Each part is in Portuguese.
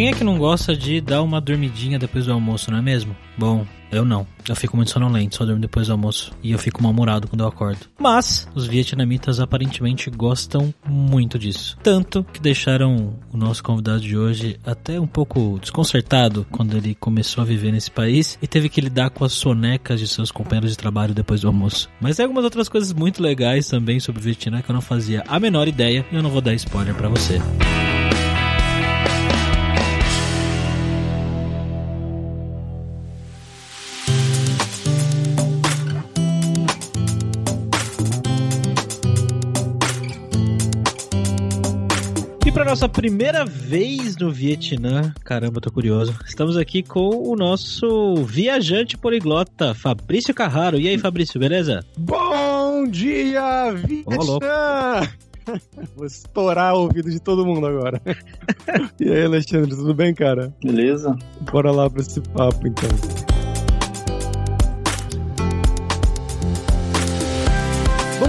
Quem é que não gosta de dar uma dormidinha depois do almoço, não é mesmo? Bom, eu não. Eu fico muito sonolento, só durmo depois do almoço. E eu fico mal-humorado quando eu acordo. Mas, os vietnamitas aparentemente gostam muito disso. Tanto que deixaram o nosso convidado de hoje até um pouco desconcertado quando ele começou a viver nesse país e teve que lidar com as sonecas de seus companheiros de trabalho depois do almoço. Mas tem algumas outras coisas muito legais também sobre o Vietnã que eu não fazia a menor ideia e eu não vou dar spoiler para você. E nossa primeira vez no Vietnã, caramba, tô curioso. Estamos aqui com o nosso viajante poliglota, Fabrício Carraro. E aí, Fabrício, beleza? Bom dia, Vietnã! Vou estourar o ouvido de todo mundo agora. e aí, Alexandre, tudo bem, cara? Beleza? Bora lá pra esse papo, então. Bom,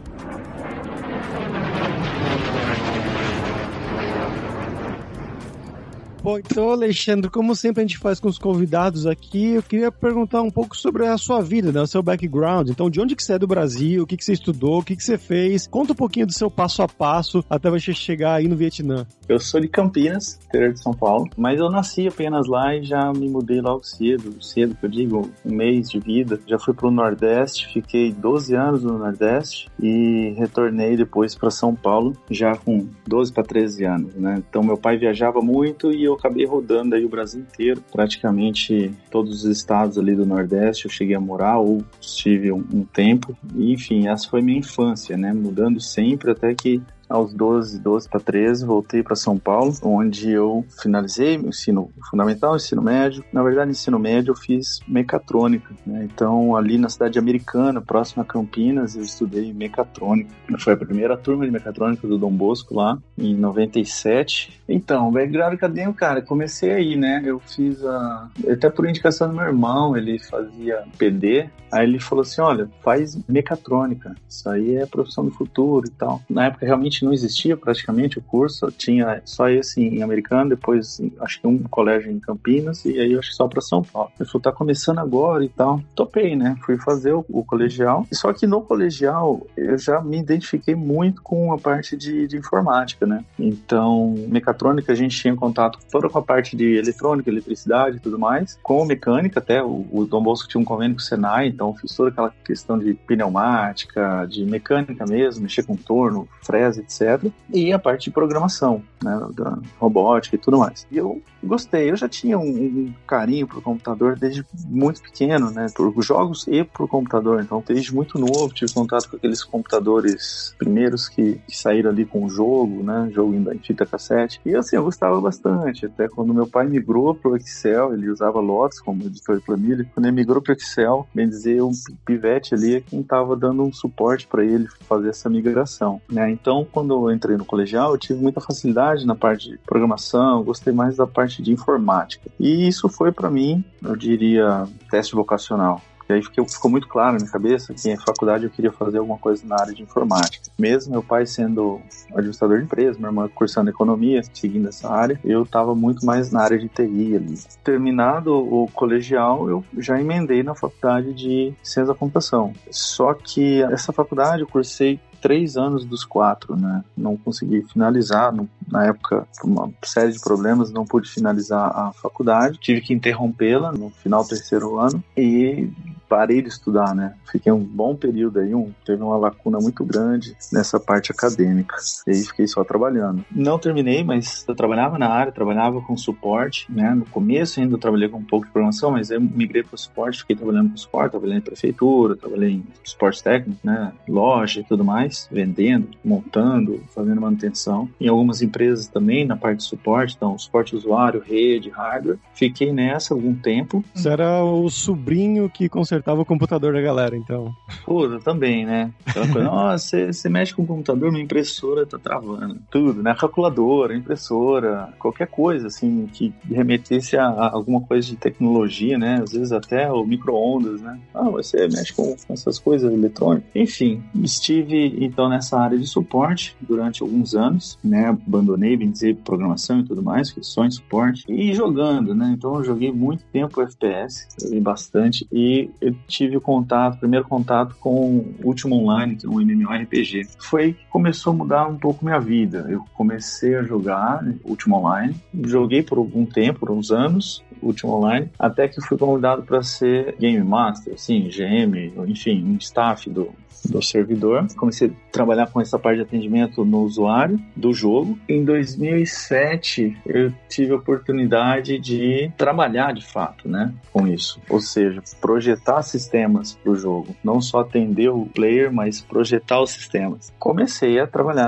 Bom, então, Alexandre, como sempre a gente faz com os convidados aqui, eu queria perguntar um pouco sobre a sua vida, né? O seu background. Então, de onde que você é do Brasil? O que que você estudou? O que que você fez? Conta um pouquinho do seu passo a passo até você chegar aí no Vietnã. Eu sou de Campinas, interior de São Paulo, mas eu nasci apenas lá e já me mudei logo cedo, cedo que eu digo, um mês de vida. Já fui pro Nordeste, fiquei 12 anos no Nordeste e retornei depois para São Paulo, já com 12 para 13 anos, né? Então, meu pai viajava muito e eu acabei rodando aí o Brasil inteiro, praticamente todos os estados ali do Nordeste eu cheguei a morar ou estive um, um tempo. Enfim, essa foi minha infância, né? Mudando sempre até que aos 12, 12 para 13, voltei para São Paulo, onde eu finalizei o ensino fundamental, ensino médio. Na verdade, ensino médio eu fiz mecatrônica, né? Então, ali na cidade americana, próxima a Campinas, eu estudei mecatrônica. Foi a primeira turma de mecatrônica do Dom Bosco lá, em 97. Então, background acadêmico, cara, comecei aí, né? Eu fiz a. Até por indicação do meu irmão, ele fazia PD. Aí ele falou assim: olha, faz mecatrônica, isso aí é profissão do futuro e tal. Na época realmente não existia praticamente o curso, tinha só esse em americano, depois acho que um colégio em Campinas e aí acho que só para São Paulo. Ele falou, tá começando agora e tal. Topei, né? Fui fazer o, o, colegial. Só que no colegial eu já me identifiquei muito com a parte de, de informática, né? Então, mecatrônica a gente tinha contato toda com a parte de eletrônica, eletricidade e tudo mais, com mecânica até, o, o Dom Bosco tinha um convênio com o Senai, então fiz toda aquela questão de pneumática, de mecânica mesmo, mexer com torno, fresa, etc. E a parte de programação, né, da robótica e tudo mais. E eu gostei, eu já tinha um, um carinho por computador desde muito pequeno, né, por jogos e por computador. Então, desde muito novo tive contato com aqueles computadores primeiros que, que saíram ali com o jogo, né, jogo em fita cassete. E assim, eu gostava bastante. Até quando meu pai migrou pro Excel, ele usava Lotus como editor de planilha. Quando ele migrou pro Excel, bem dizer, um pivete ali é quem estava dando um suporte para ele fazer essa migração, né? Então, quando eu entrei no colegial, eu tive muita facilidade na parte de programação, gostei mais da parte de informática. E isso foi para mim, eu diria, teste vocacional. E aí ficou muito claro na minha cabeça que em faculdade eu queria fazer alguma coisa na área de informática. Mesmo meu pai sendo administrador de empresa, minha irmã cursando economia, seguindo essa área, eu estava muito mais na área de TI ali. Terminado o colegial, eu já emendei na faculdade de ciência da computação. Só que essa faculdade eu cursei três anos dos quatro, né? Não consegui finalizar, não, na época, por uma série de problemas, não pude finalizar a faculdade. Tive que interrompê-la no final do terceiro ano e parei de estudar, né? Fiquei um bom período aí, um, teve uma lacuna muito grande nessa parte acadêmica. E aí fiquei só trabalhando. Não terminei, mas eu trabalhava na área, trabalhava com suporte, né? No começo ainda eu trabalhei com um pouco de programação, mas eu migrei para o suporte, fiquei trabalhando com suporte, trabalhei em prefeitura, trabalhei em suporte técnico, né? Loja e tudo mais, vendendo, montando, fazendo manutenção. Em algumas empresas também, na parte de suporte, então, suporte usuário, rede, hardware. Fiquei nessa algum tempo. Você era o sobrinho que consertava o computador da galera, então. Pô, também, né? Aquela coisa, nossa, você mexe com o computador, minha impressora tá travando. Tudo, né? Calculadora, impressora, qualquer coisa, assim, que remetesse a, a alguma coisa de tecnologia, né? Às vezes até o micro-ondas, né? Ah, você mexe com, com essas coisas eletrônicas. Enfim, estive, então, nessa área de suporte durante alguns anos, né? Abandonei, bem dizer, programação e tudo mais, fiquei só em suporte. E jogando, né? Então, eu joguei muito tempo FPS, joguei bastante, e eu tive contato, primeiro contato com Ultima Online, que é um MMORPG. Foi que começou a mudar um pouco minha vida. Eu comecei a jogar Ultima Online, joguei por algum tempo, por uns anos, Ultima Online, até que fui convidado para ser Game Master, sim, GM, enfim, um staff do, do servidor. Comecei a trabalhar com essa parte de atendimento no usuário do jogo. Em 2007, eu tive a oportunidade de trabalhar de fato, né, com isso. Ou seja, projetar sistemas para o jogo, não só atender o player, mas projetar os sistemas. Comecei a trabalhar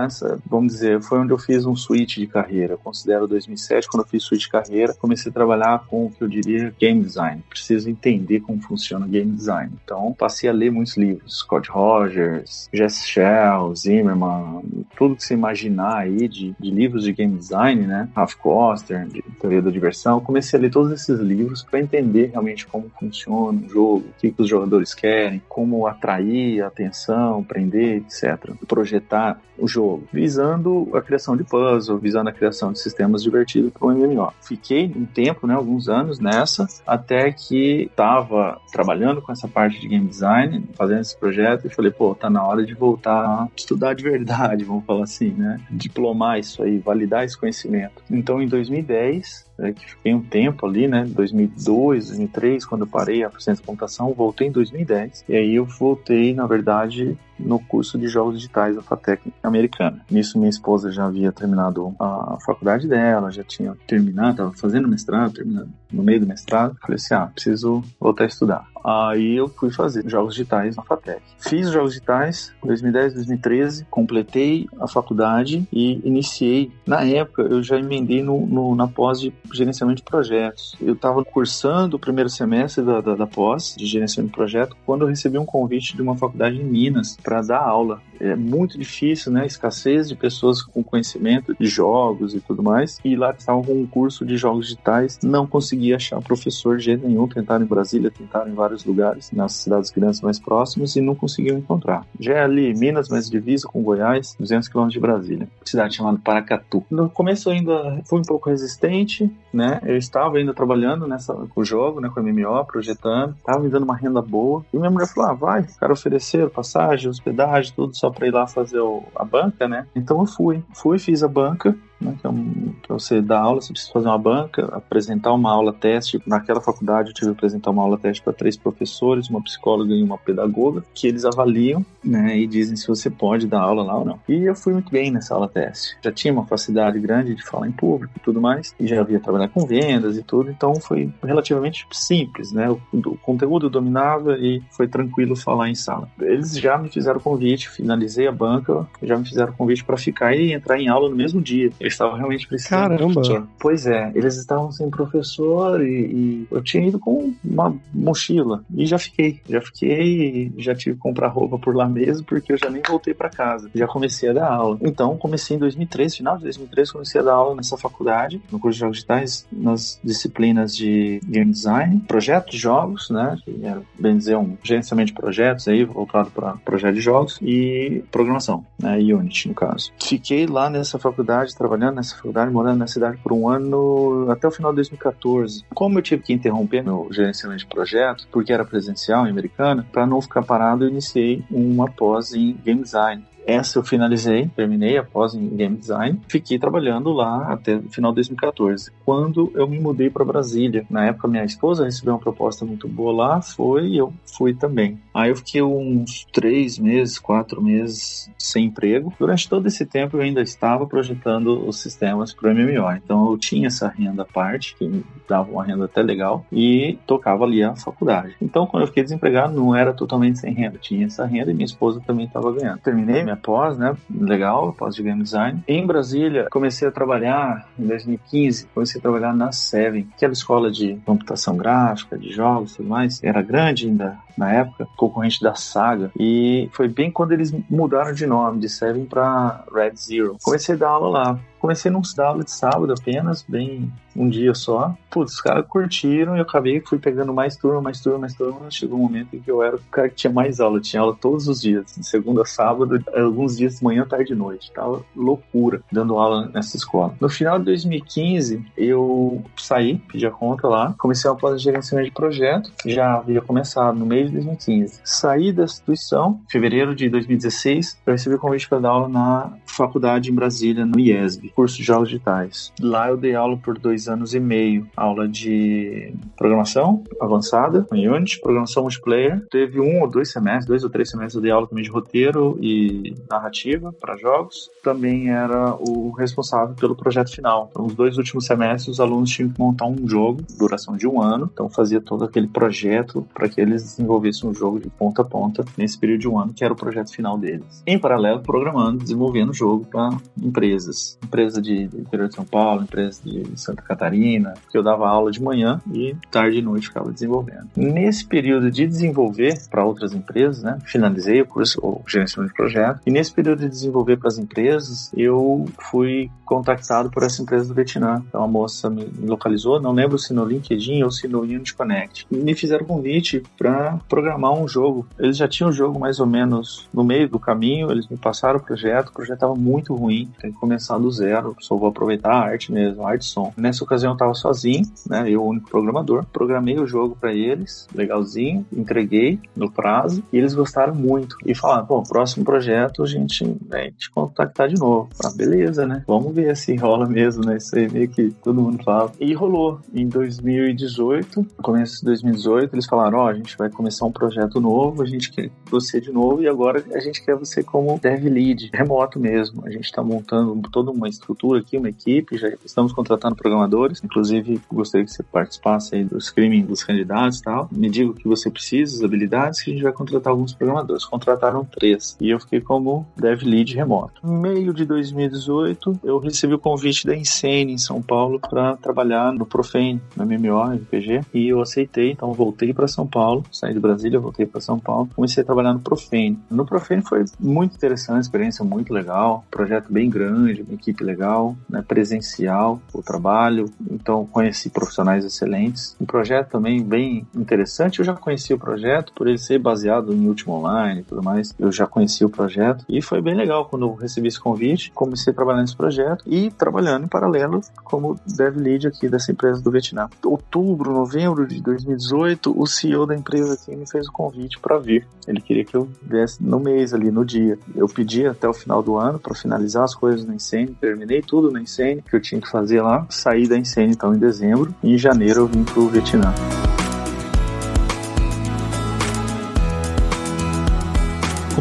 vamos dizer, foi onde eu fiz um switch de carreira. Eu considero 2007 quando eu fiz switch de carreira, comecei a trabalhar com o que eu diria game design. Preciso entender como funciona o game design. Então, passei a ler muitos livros, Scott Rogers, Jess Shell, Zimmerman, tudo que você imaginar aí de, de livros de game design, né? Ralph Koster, de teoria da diversão. Comecei a ler todos esses livros para entender realmente como funciona o jogo, o que, que os jogadores querem, como atrair a atenção, prender, etc. Projetar o jogo, visando a criação de puzzle, visando a criação de sistemas divertidos para o MMO. Fiquei um tempo, né, alguns anos nessa, até que estava trabalhando com essa parte de game design, fazendo esse projeto, e falei, pô, tá na hora de voltar a estudar de verdade, vamos falar assim, né? Diplomar isso aí, validar esse conhecimento. Então, em 2010, é, que fiquei um tempo ali, né, 2002, 2003, quando eu parei a ciência de computação, voltei em 2010, e aí eu voltei, na verdade, no curso de jogos digitais da FATEC americana. Nisso minha esposa já havia terminado a faculdade dela, já tinha terminado, estava fazendo mestrado, terminando no meio do mestrado. Falei assim, ah, preciso voltar a estudar. Aí eu fui fazer jogos digitais na FATEC. Fiz jogos digitais em 2010, 2013, completei a faculdade e iniciei. Na época, eu já emendei no, no na pós de gerenciamento de projetos. Eu estava cursando o primeiro semestre da, da, da pós de gerenciamento de projeto quando eu recebi um convite de uma faculdade em Minas para dar aula. É muito difícil, né? Escassez de pessoas com conhecimento de jogos e tudo mais. E lá estava com um curso de jogos digitais, não conseguia achar professor de jeito nenhum. Tentaram em Brasília, tentaram em vários lugares, nas cidades grandes mais próximas, e não conseguiam encontrar. Já é ali, Minas, mas divisa com Goiás, 200 quilômetros de Brasília. Cidade chamada Paracatu. No começo ainda fui um pouco resistente, né? Eu estava ainda trabalhando nessa, com o jogo, né? Com o MMO, projetando. Estava me dando uma renda boa. E minha mulher falou, ah, vai. O cara ofereceram passagem, hospedagem, tudo só para ir lá fazer o, a banca, né? Então eu fui. Fui, fiz a banca né, que, é um, que você dá aula, você precisa fazer uma banca, apresentar uma aula teste. Naquela faculdade eu tive que apresentar uma aula teste para três professores, uma psicóloga e uma pedagoga, que eles avaliam né, e dizem se você pode dar aula lá ou não. E eu fui muito bem nessa aula teste. Já tinha uma facilidade grande de falar em público e tudo mais, e já havia trabalhar com vendas e tudo, então foi relativamente simples, né? O, o conteúdo dominava e foi tranquilo falar em sala. Eles já me fizeram convite, finalizei a banca, já me fizeram convite para ficar e entrar em aula no mesmo dia. Eu estavam realmente precisando Caramba. de professor. Pois é, eles estavam sem professor e, e, eu tinha ido com uma mochila e já fiquei. Já fiquei já tive que comprar roupa por lá mesmo porque eu já nem voltei para casa. Já comecei a dar aula. Então, comecei em 2003, final de 2003, comecei a dar aula nessa faculdade, no curso de jogos digitais, nas disciplinas de game design, projetos de jogos, né? Que era, bem dizer, um gerenciamento de projetos aí, voltado para projeto de jogos e programação, né? Unity, no caso. Fiquei lá nessa faculdade trabalhando trabalhando nessa faculdade, morando na cidade por um ano até o final de 2014. Como eu tive que interromper meu gerenciamento de projeto, porque era presencial em Americana, para não ficar parado, eu iniciei uma pós em game design essa eu finalizei, terminei após em Game Design. Fiquei trabalhando lá até final de 2014. Quando eu me mudei para Brasília, na época minha esposa recebeu uma proposta muito boa lá, foi e eu fui também. Aí eu fiquei uns três meses, quatro meses sem emprego. Durante todo esse tempo eu ainda estava projetando os sistemas para o MMO. Então eu tinha essa renda à parte, que dava uma renda até legal, e tocava ali a faculdade. Então quando eu fiquei desempregado, não era totalmente sem renda. Tinha essa renda e minha esposa também estava ganhando. Terminei minha pós, né? Legal, pós de game design. Em Brasília, comecei a trabalhar em 2015, comecei a trabalhar na Seven, que era escola de computação gráfica, de jogos e tudo mais. Era grande ainda na época, concorrente da Saga, e foi bem quando eles mudaram de nome, de Seven para Red Zero. Comecei a dar aula lá. Comecei num aula de sábado apenas, bem um dia só. Putz, os caras curtiram e eu acabei, fui pegando mais turma, mais turma, mais turma. Chegou um momento em que eu era o cara que tinha mais aula. Tinha aula todos os dias, de segunda a sábado, alguns dias de manhã, tarde e noite. Tava loucura dando aula nessa escola. No final de 2015, eu saí, pedi a conta lá, comecei a pós-gerenciamento de projeto. Já havia começado no mês de 2015. Saí da instituição, em fevereiro de 2016, eu recebi o convite para dar aula na faculdade em Brasília, no IESB, curso de jogos digitais. Lá eu dei aula por dois anos e meio, aula de programação avançada, Unity, programação multiplayer. Teve um ou dois semestres, dois ou três semestres eu dei aula também de roteiro e narrativa para jogos. Também era o responsável pelo projeto final. Então, os dois últimos semestres, os alunos tinham que montar um jogo, duração de um ano. Então, fazia todo aquele projeto para que eles desenvolvessem um jogo de ponta a ponta nesse período de um ano, que era o projeto final deles. Em paralelo, programando, desenvolvendo jogo para empresas. Empresa de, interior de São Paulo, empresa de Santa Catarina, que eu dava aula de manhã e tarde e noite ficava desenvolvendo. Nesse período de desenvolver para outras empresas, né, finalizei o curso, o gerenciamento de projeto, e nesse período de desenvolver para as empresas, eu fui contactado por essa empresa do Vietnã. Então a moça me localizou, não lembro se no LinkedIn ou se no Unity Connect. Me fizeram convite para programar um jogo. Eles já tinham o jogo mais ou menos no meio do caminho, eles me passaram o projeto, o projeto estava muito ruim, tem que começar do zero, só vou aproveitar a arte mesmo, a arte som. Nessa ocasião eu estava sozinho, né, eu o único programador, programei o jogo para eles, legalzinho, entreguei no prazo e eles gostaram muito e falaram, bom, próximo projeto a gente vai te contactar de novo. Ah, beleza, né? Vamos ver se rola mesmo, né? Isso aí meio que todo mundo fala. E rolou. Em 2018, começo de 2018, eles falaram, ó, oh, a gente vai começar um projeto novo, a gente quer você de novo e agora a gente quer você como dev lead, remoto mesmo. A gente está montando toda uma estrutura aqui, uma equipe, já estamos contratando programadores. Inclusive, gostaria que você participasse aí do screening dos candidatos e tal. Me diga o que você precisa, as habilidades, que a gente vai contratar alguns programadores. Contrataram três. E eu fiquei como dev lead remoto. No meio de 2018, eu recebi o convite da Insane em São Paulo para trabalhar no Profane, no MMO, RPG, e eu aceitei, então voltei para São Paulo, saí de Brasília, voltei para São Paulo, comecei a trabalhar no Profane. No Profane foi muito interessante, experiência muito legal, projeto bem grande, uma equipe legal, né, presencial, o trabalho, então conheci profissionais excelentes. Um projeto também bem interessante, eu já conheci o projeto por ele ser baseado em último online e tudo mais, eu já conheci o projeto e foi bem legal quando eu recebi esse convite, comecei a trabalhar nesse projeto e trabalhando em paralelo como dev lead aqui dessa empresa do Vietnã. Outubro, novembro de 2018, o CEO da empresa aqui me fez o convite para vir. Ele queria que eu viesse no mês ali, no dia. Eu pedi até o final do ano para finalizar as coisas na Insane, terminei tudo na Insane que eu tinha que fazer lá, saí da Insane então em dezembro e em janeiro eu vim pro Vietnã.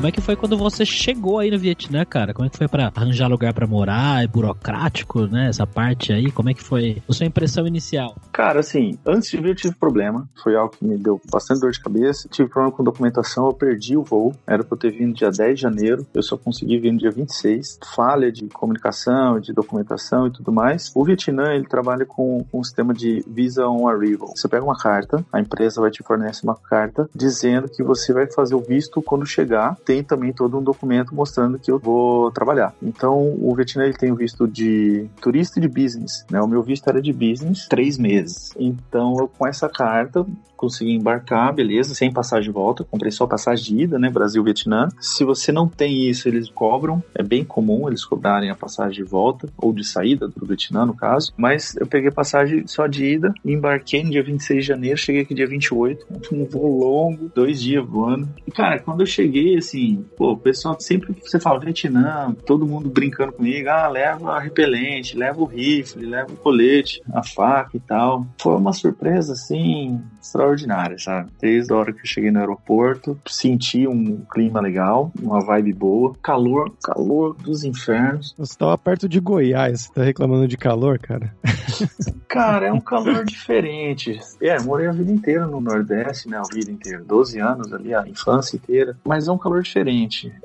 Como é que foi quando você chegou aí no Vietnã, cara? Como é que foi para arranjar lugar para morar? É burocrático, né? Essa parte aí, como é que foi a sua impressão inicial? Cara, assim, antes de vir eu tive problema. Foi algo que me deu bastante dor de cabeça. Tive problema com documentação, eu perdi o voo. Era pra eu ter vindo dia 10 de janeiro, eu só consegui vir no dia 26. Falha de comunicação, de documentação e tudo mais. O Vietnã, ele trabalha com, um sistema de Visa on Arrival. Você pega uma carta, a empresa vai te fornecer uma carta dizendo que você vai fazer o visto quando chegar tem também todo um documento mostrando que eu vou trabalhar. Então, o Vietnã ele tem o visto de turista e de business, né? O meu visto era de business, três meses. Então, eu, com essa carta, consegui embarcar, beleza, sem passagem de volta, comprei só passagem de ida, né, Brasil-Vietnã. Se você não tem isso, eles cobram, é bem comum eles cobrarem a passagem de volta, ou de saída do Vietnã, no caso, mas eu peguei passagem só de ida, embarquei no dia 26 de janeiro, cheguei aqui dia 28, um voo longo, dois dias voando. E, cara, quando eu cheguei, assim, assim, pô, o pessoal sempre que você fala Vietnã, todo mundo brincando comigo, ah, leva repelente, leva o rifle, leva o colete, a faca e tal. Foi uma surpresa, assim, extraordinária, sabe? Desde a hora que eu cheguei no aeroporto, senti um clima legal, uma vibe boa, calor, calor dos infernos. Você tava perto de Goiás, você tá reclamando de calor, cara? Cara, é um calor diferente. É, morei a vida inteira no Nordeste, né? A vida inteira, 12 anos ali, a infância inteira. Mas é um calor diferente.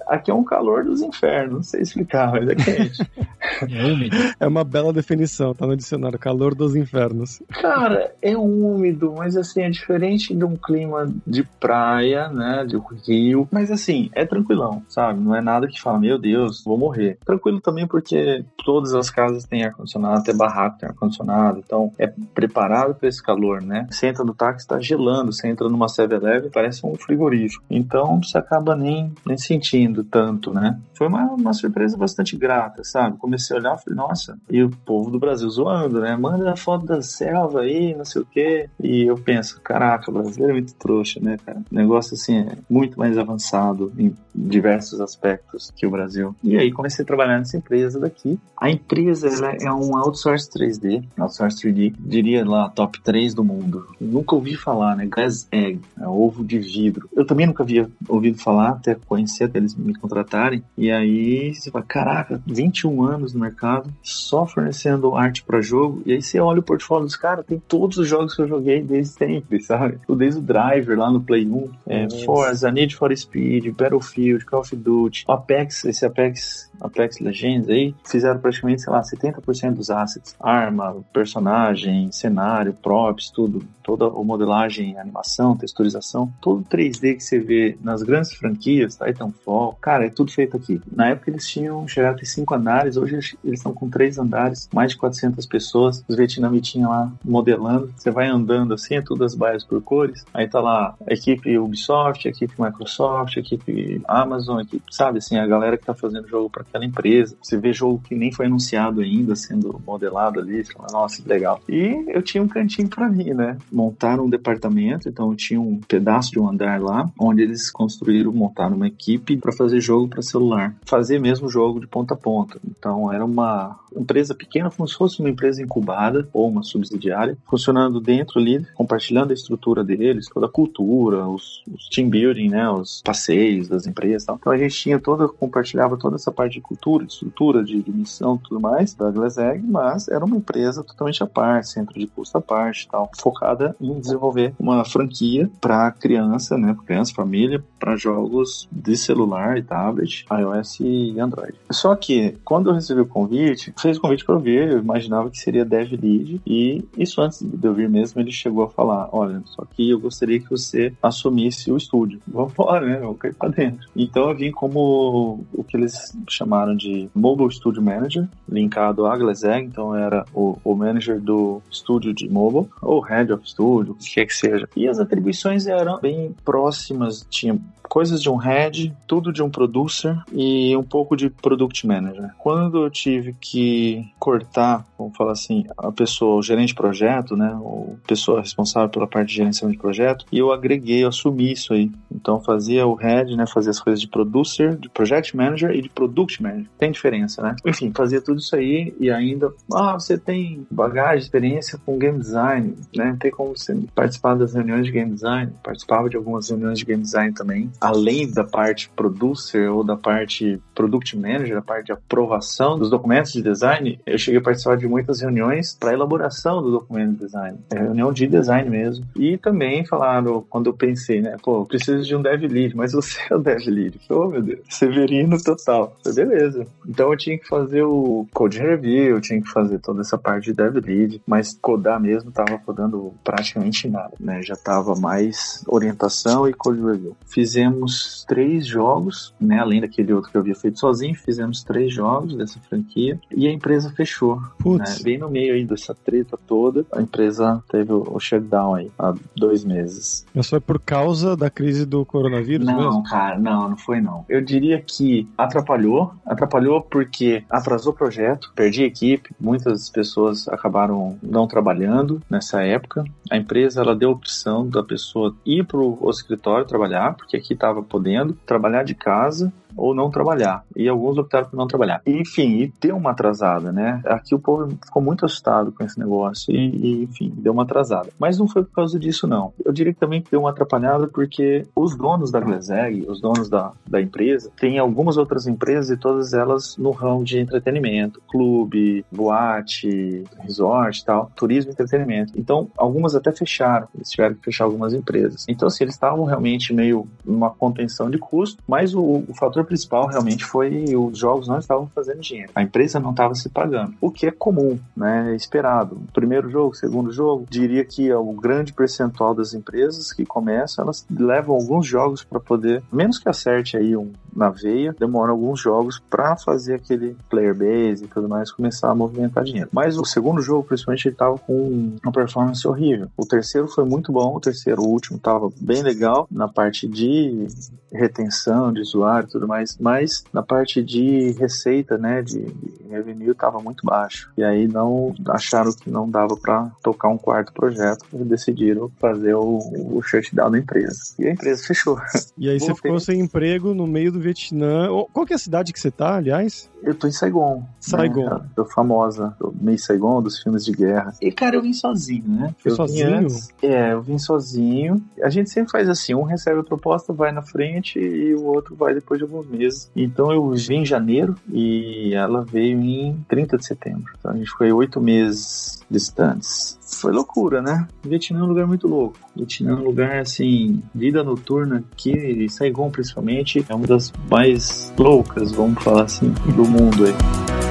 Aqui é um calor dos infernos, não sei explicar, mas é quente. é úmido. É uma bela definição, tá no dicionário, calor dos infernos. Cara, é úmido, mas assim, é diferente de um clima de praia, né? De rio. Mas assim, é tranquilão, sabe? Não é nada que fala, meu Deus, vou morrer. Tranquilo também porque todas as casas têm ar-condicionado, até barraco tem ar-condicionado, então é preparado para esse calor, né? Você entra no táxi, está gelando, você entra numa 7-Eleven, parece um frigorífico. Então você acaba nem, nem sentindo tanto, né? Foi uma, uma surpresa bastante grata, sabe? Comecei a olhar e falei, nossa, e o povo do Brasil zoando, né? Manda a foto da selva aí, não sei o quê. E eu penso, caraca, o brasileiro é muito trouxa, né, cara? O negócio assim é muito mais avançado em diversos aspectos que o Brasil. E aí comecei a trabalhar nessa empresa daqui. A empresa ela é um outsource 3D, outsource 3D, diria lá top 3 do mundo. nunca ouvi falar, né? Glass Egg, é ovo de vidro. Eu também nunca havia ouvido falar, até conhecer, até eles me contratarem. E aí você fala, caraca, 21 anos no mercado, só fornecendo arte para jogo. E aí você olha o portfólio dos caras, tem todos os jogos que eu joguei desde sempre, sabe? Desde o Driver lá no Play 1, é, Forza, Need for Speed, Battlefield, Call of Duty, Apex, esse Apex Apex Legends aí, fizeram praticamente, sei lá, 70% dos assets. Arma, personagem, cenário, props, tudo. Toda a modelagem, animação, texturização, todo 3D que você vê nas grandes franquias, Titanfall, cara, é tudo feito aqui. Na época eles tinham chegado a ter 5 andares, hoje eles estão com 3 andares, mais de 400 pessoas, os vietnamitinhos lá modelando. Você vai andando assim, é tudo as baias por cores. Aí tá lá a equipe Ubisoft, a equipe Microsoft, a equipe Amazon, a equipe, sabe assim, a galera que tá fazendo jogo para aquela empresa. Você vê jogo que nem foi anunciado ainda sendo modelado ali, você fala, nossa, que legal. E eu tinha um cantinho para mim, né? Montaram um departamento, então eu tinha um pedaço de um andar lá, onde eles construíram, montaram uma equipe para fazer jogo para celular, fazer mesmo jogo de ponta a ponta. Então era uma empresa pequena, como se fosse uma empresa incubada ou uma subsidiária, funcionando dentro ali, compartilhando a estrutura deles, toda a cultura, os, os team building, né, os passeios das empresas, tal. Então a gente tinha toda compartilhava toda essa parte de cultura, de estrutura, de, missão, tudo mais da Glassegg, mas era uma empresa totalmente à parte, centro de custo à parte, tal, focada em desenvolver uma franquia para criança, né, criança, família, para jogos de celular e tablet, iOS e Android. Só que quando eu recebi o convite fez o convite para eu vir, eu imaginava que seria dev lead, e isso antes de eu vir mesmo, ele chegou a falar, olha, só que eu gostaria que você assumisse o estúdio. Vamos embora, né? Vamos cair pra dentro. Então eu vim como o que eles chamaram de Mobile Studio Manager, linkado à Glassegg, então era o, o manager do estúdio de mobile, ou Head of Studio, o que quer que seja. E as atribuições eram bem próximas, tinha coisas de um head, tudo de um producer e um pouco de product manager. Quando eu tive que cortar, vamos falar assim, a pessoa, o gerente de projeto, né, ou pessoa responsável pela parte de gerenciamento de projeto, e eu agreguei, eu assumi isso aí. Então fazia o head, né, fazia as coisas de producer, de project manager e de product manager. Tem diferença, né? Enfim, fazia tudo isso aí e ainda, ah, você tem bagagem, experiência com game design, né? Tem como você participar das reuniões de game design, participava de algumas reuniões de game design também além da parte producer ou da parte product manager, a parte de aprovação dos documentos de design, eu cheguei a participar de muitas reuniões para elaboração do documento de design, é reunião de design mesmo. E também falaram, quando eu pensei, né, pô, preciso de um dev lead, mas você é o dev lead. Oh, meu Deus, severino total. Falei, beleza. Então eu tinha que fazer o code review, eu tinha que fazer toda essa parte de dev lead, mas codar mesmo tava codando praticamente nada, né? Já tava mais orientação e code review. Fizemos três jogos, né? Além daquele outro que eu havia feito sozinho, fizemos três jogos dessa franquia e a empresa fechou. Né? Bem no meio aí dessa treta toda, a empresa teve o shutdown aí há dois meses. Mas foi por causa da crise do coronavírus não, mesmo? cara, não, não foi não. Eu diria que atrapalhou, atrapalhou porque atrasou o projeto, perdi a equipe, muitas pessoas acabaram não trabalhando nessa época. A empresa ela deu a opção da pessoa ir para o escritório trabalhar, porque aqui estava podendo trabalhar de casa ou não trabalhar. E alguns optaram por não trabalhar. Enfim, e deu uma atrasada, né? Aqui o povo ficou muito assustado com esse negócio e, e, enfim, deu uma atrasada. Mas não foi por causa disso, não. Eu diria que também deu uma atrapalhada porque os donos da Glazeg, os donos da, da empresa, têm algumas outras empresas e todas elas no ramo de entretenimento, clube, boate, resort tal, turismo e entretenimento. Então, algumas até fecharam, eles tiveram que fechar algumas empresas. Então, assim, eles estavam realmente meio numa contenção de custo, mas o, o fator principal realmente foi os jogos não estavam fazendo dinheiro. A empresa não estava se pagando, o que é comum, né? Esperado. Primeiro jogo, segundo jogo, diria que o grande percentual das empresas que começam, elas levam alguns jogos para poder, menos que acerte aí um na veia, demora alguns jogos para fazer aquele player base e tudo mais começar a movimentar dinheiro. Mas o segundo jogo, principalmente, ele tava com uma performance horrível. O terceiro foi muito bom, o terceiro, o último, tava bem legal na parte de retenção de usuário e tudo mais, mas na parte de receita, né, de, de revenue tava muito baixo. E aí não acharam que não dava para tocar um quarto projeto e decidiram fazer o, o shutdown da empresa. E a empresa fechou. E aí você ficou sem emprego no meio do Vietnã. Qual que é a cidade que você tá, aliás? Eu tô em Saigon. Saigon. Né? Tô famosa. Meio Saigon dos filmes de guerra. E, cara, eu vim sozinho, né? Eu sozinho? Antes, é, eu vim sozinho. A gente sempre faz assim: um recebe a proposta, vai na frente e o outro vai depois de alguns meses. Então eu vim em janeiro e ela veio em 30 de setembro. Então a gente foi oito meses distantes. Foi loucura, né? Vietnã é um lugar muito louco. Vietnã é um lugar, assim, vida noturna que Saigon, principalmente, é uma das mais loucas, vamos falar assim, do mundo aí.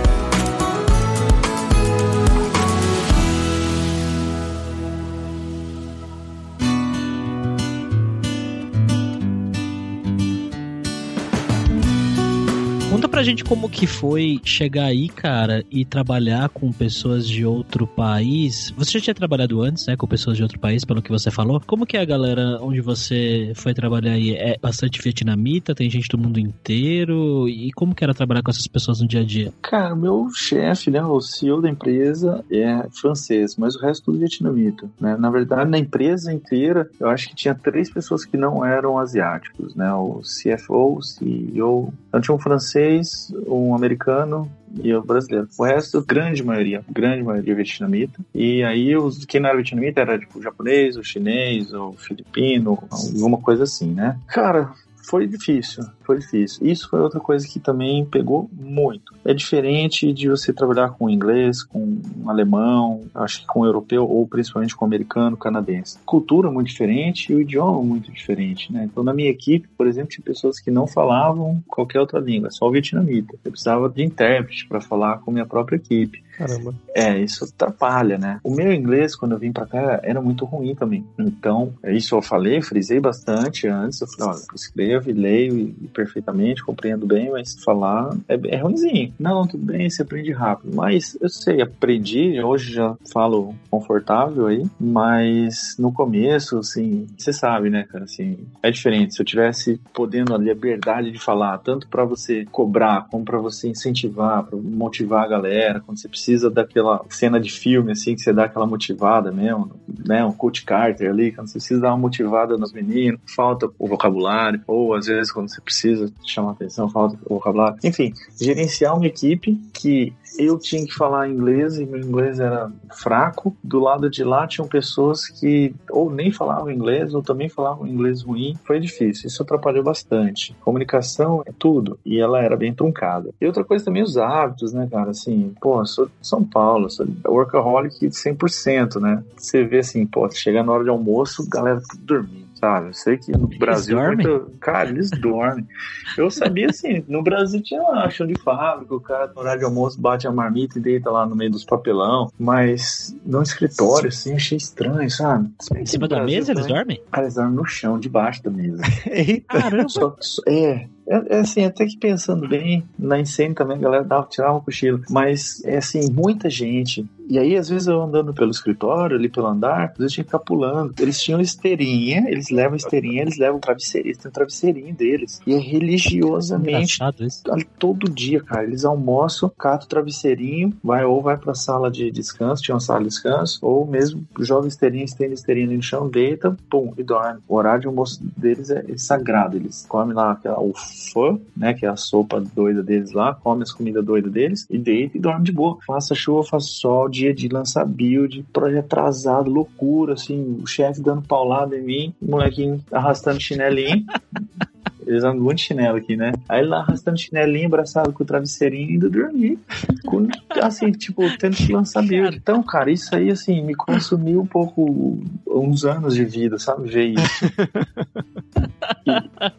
Gente como que foi chegar aí, cara, e trabalhar com pessoas de outro país. Você já tinha trabalhado antes, né, com pessoas de outro país, pelo que você falou. Como que é a galera onde você foi trabalhar aí? É bastante vietnamita? Tem gente do mundo inteiro? E como que era trabalhar com essas pessoas no dia a dia? Cara, meu chefe, né, o CEO da empresa é francês, mas o resto tudo vietnamita, né? Na verdade, na empresa inteira, eu acho que tinha três pessoas que não eram asiáticos, né? O CFO, o CEO, então tinha um francês, um americano e o brasileiro. O resto, grande maioria, grande maioria vietnamita. E aí, os, quem não era vietnamita era tipo japonês, o chinês, o filipino, alguma coisa assim, né? Cara, foi difícil, foi difícil. Isso foi outra coisa que também pegou muito. É diferente de você trabalhar com inglês, com alemão, acho que com europeu ou principalmente com americano, canadense. Cultura muito diferente e o idioma muito diferente, né? Então na minha equipe, por exemplo, tinha pessoas que não falavam qualquer outra língua, só o vietnamita. Eu precisava de intérprete para falar com minha própria equipe. Caramba. É, isso atrapalha, né? O meu inglês, quando eu vim pra cá, era muito ruim também. Então, isso eu falei, frisei bastante antes. Eu falei, olha, escrevo e leio e, perfeitamente, compreendo bem, mas falar é, é ruimzinho. Não, tudo bem, você aprende rápido. Mas eu sei, aprendi, hoje já falo confortável aí, mas no começo, assim, você sabe, né, cara, assim, é diferente. Se eu tivesse podendo a liberdade de falar, tanto para você cobrar, como para você incentivar, para motivar a galera, quando você precisa daquela cena de filme, assim, que você dá aquela motivada mesmo, né? Um Coach Carter ali, quando você precisa dar uma motivada nos meninos, falta o vocabulário, ou às vezes quando você precisa chamar atenção, falta vocabulário. Enfim, gerenciar uma equipe que eu tinha que falar inglês e meu inglês era fraco. Do lado de lá tinham pessoas que ou nem falavam inglês ou também falavam inglês ruim. Foi difícil, isso atrapalhou bastante. Comunicação é tudo e ela era bem truncada. E outra coisa também os hábitos, né, cara? Assim, pô, sou de São Paulo, sou workaholic 100%, né? Você vê assim, pô, chega na hora de almoço, galera tudo dormindo sabe? Eu sei que no Brasil. Muito... Cara, eles dormem. Eu sabia assim, no Brasil tinha lá chão de fábrica, o cara no horário de almoço bate a marmita e deita lá no meio dos papelão. Mas no escritório, assim, achei estranho, sabe? Em cima da mesa eles dormem? Cara, eles dormem no chão, debaixo da mesa. Eita! Caramba! Só, só, é, É, é, assim, até que pensando bem, na incêndio também a galera dava, tirava um cochilo. Mas, é assim, muita gente e aí, às vezes, eu andando pelo escritório, ali pelo andar, às vezes tinha que ficar pulando. Eles tinham esteirinha, eles levam esteirinha, eles levam travesseirinho, eles têm um travesseirinho deles. E é religiosamente, todo dia, cara, eles almoçam, catam o travesseirinho, vai ou vai pra sala de descanso, tinha uma sala de descanso, ou mesmo joga esteirinha, estende esteirinha no chão, deita, pum, e dorme. O horário de almoço deles é, é sagrado. Eles comem lá aquela, o fã, né, que é a sopa doida deles lá, comem as comidas doidas deles, e deita e dorme de boa. Faça chuva, faça sol, dia de lançar build, projeto atrasado, loucura, assim, o chefe dando paulada em mim, o molequinho arrastando chinelinho. Eles andam muito chinelo aqui, né? Aí lá arrastando chinelinho, abraçado com o travesseirinho, indo dormir. Com, assim, tipo, tendo que lançar build. Então, cara, isso aí, assim, me consumiu um pouco, uns anos de vida, sabe? Ver isso.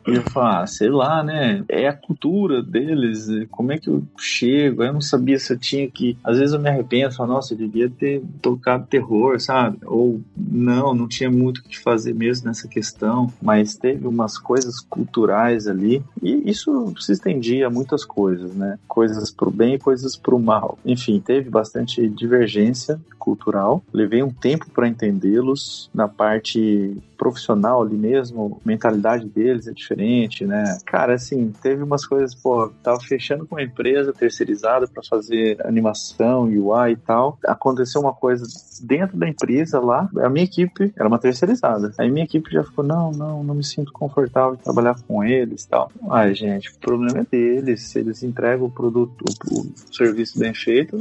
E eu falo, ah, sei lá, né? É a cultura deles, como é que eu chego? Eu não sabia se eu tinha que. Às vezes eu me arrependo, falo, nossa, eu devia ter tocado terror, sabe? Ou não, não tinha muito o que fazer mesmo nessa questão, mas teve umas coisas culturais ali, e isso se estendia a muitas coisas, né? Coisas pro bem e coisas pro mal. Enfim, teve bastante divergência cultural. Levei um tempo para entendê-los na parte profissional ali mesmo, mentalidade deles é diferente, né? Cara, assim, teve umas coisas, pô, tava fechando com uma empresa terceirizada para fazer animação, UI e tal. Aconteceu uma coisa dentro da empresa lá, a minha equipe era uma terceirizada. Aí minha equipe já ficou, não, não, não me sinto confortável em trabalhar com eles e tal. Ai, gente, o problema é deles. Se eles entregam o produto, o, o serviço bem feito,